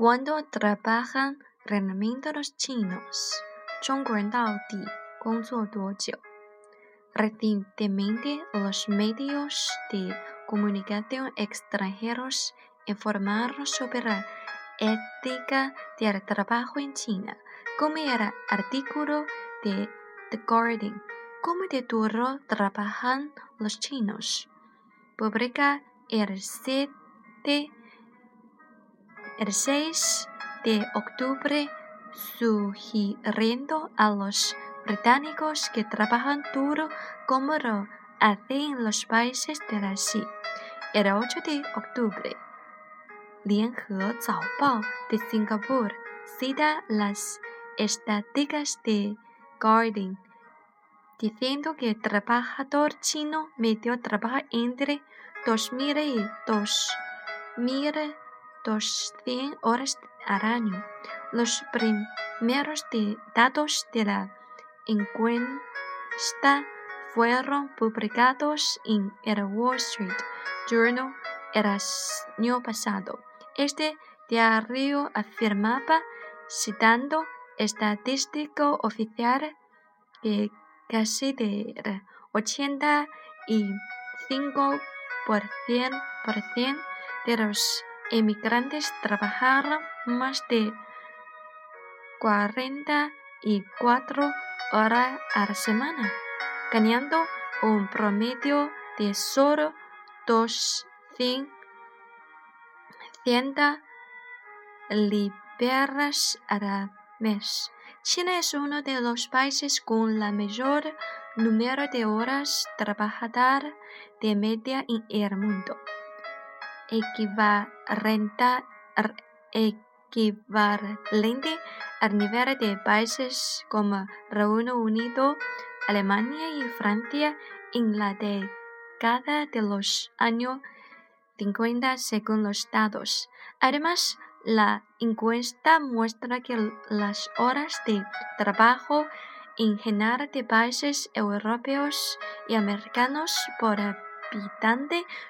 cuando trabajan realmente los chinos? 中国人到底工作多久？Recientemente, los medios de comunicación extranjeros informaron sobre la ética del trabajo en China, como el artículo de The Guardian. ¿Cómo de duro trabajan los chinos? Publica el 7, el 6 de octubre sugiriendo a los británicos que trabajan duro como lo hacen en los países de la Asia. El 8 de octubre, Lianhe Zaobao de Singapur cita las estadísticas de Guardian diciendo que el trabajador chino medio trabaja entre 2.000 y 2.200 horas al año. Los primeros datos de la encuesta fueron publicados en el Wall Street Journal el año pasado. Este diario afirmaba, citando estadístico oficial, que casi del 85% de los emigrantes trabajaron más de 44 horas a la semana, ganando un promedio de solo 200 libras al mes. China es uno de los países con la mayor número de horas trabajadas de media en el mundo, equivalente, al nivel de países como Reino Unido, Alemania y Francia en la década de los años 50 según los datos. Además, la encuesta muestra que las horas de trabajo en general de países europeos y americanos por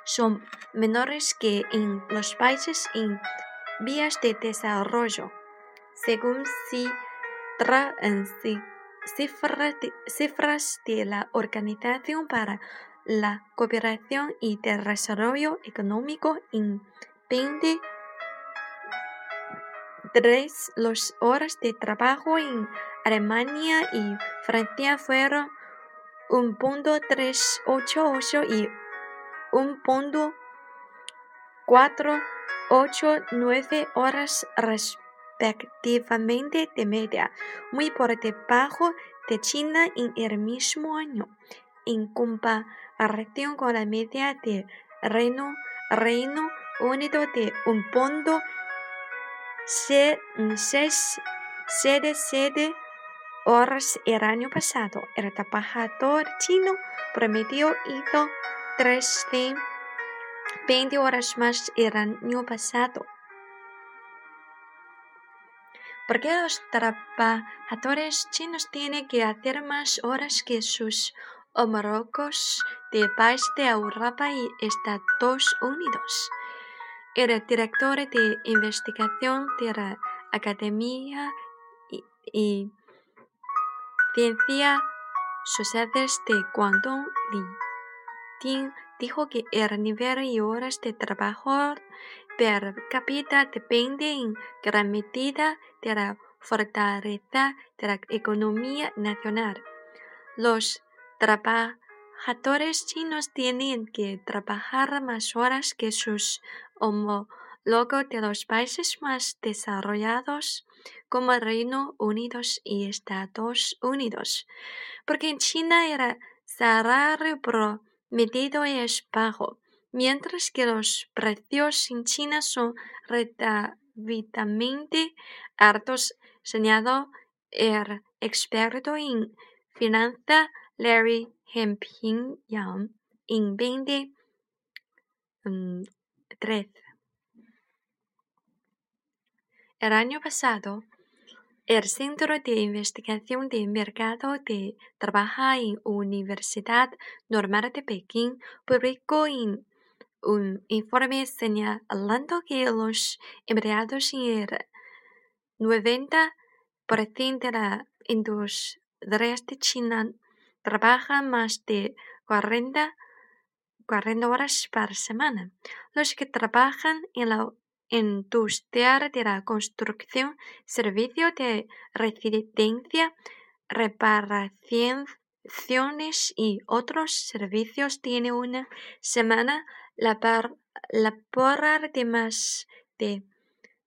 son menores que en los países en vías de desarrollo, según cifras de la Organización para la Cooperación y Desarrollo Económico en 20 tres las horas de trabajo en Alemania y Francia fueron un punto tres ocho ocho y un punto cuatro ocho nueve horas respectivamente de media, muy por debajo de China en el mismo año, en comparación con la media de Reino, Reino Unido de un punto siete horas el año pasado. El trabajador chino promedio hizo 320 horas más el año pasado. ¿Por qué los trabajadores chinos tienen que hacer más horas que sus homólogos de países de Europa y Estados Unidos? Era director de investigación de la Academia y, Ciencias Sociales de Guangdong, Li Dijo que el nivel y horas de trabajo per cápita depende en gran medida de la fortaleza de la economía nacional. Los trabajadores chinos tienen que trabajar más horas que sus homólogos de los países más desarrollados como Reino Unido y Estados Unidos, porque en China el salario promedido es bajo, mientras que los precios en China son relativamente altos, señaló el experto en finanzas Larry Hemping Yang en 20 3. El año pasado, el Centro de Investigación de Mercado de Trabajo en Universidad Normal de Pekín publicó en un informe señalando que los empleados en el 90% de la industria de China trabajan más de 40, 40 horas por semana. Los que trabajan en la industria de la construcción, servicio de residencia, reparaciones y otros servicios. Tienen una semana laboral de más de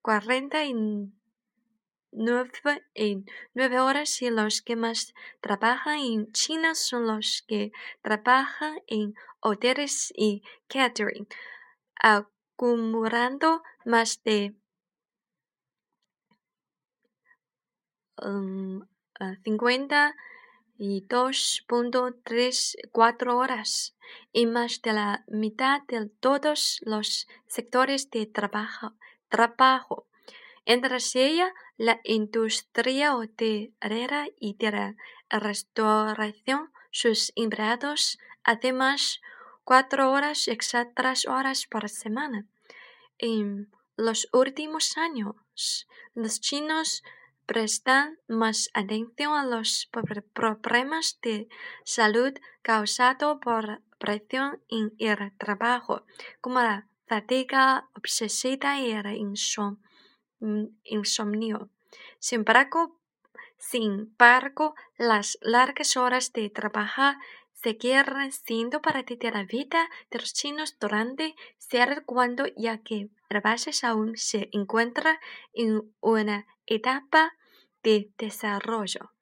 49 horas y los que más trabajan en China son los que trabajan en hoteles y catering, acumulando más de 50 y 2.34 horas y más de la mitad de todos los sectores de trabajo. trabajo. Entre ellas, la industria hotelera y de la restauración, sus empleados además cuatro horas exactas horas por semana. En los últimos años, los chinos prestan más atención a los problemas de salud causados por presión en el trabajo, como la fatiga obsesiva y el insomnio. Sin embargo, sin embargo, las largas horas de trabajo seguirán siendo parte de la vida de los chinos durante cierto cuando ya que país aún se encuentra en una etapa de desarrollo.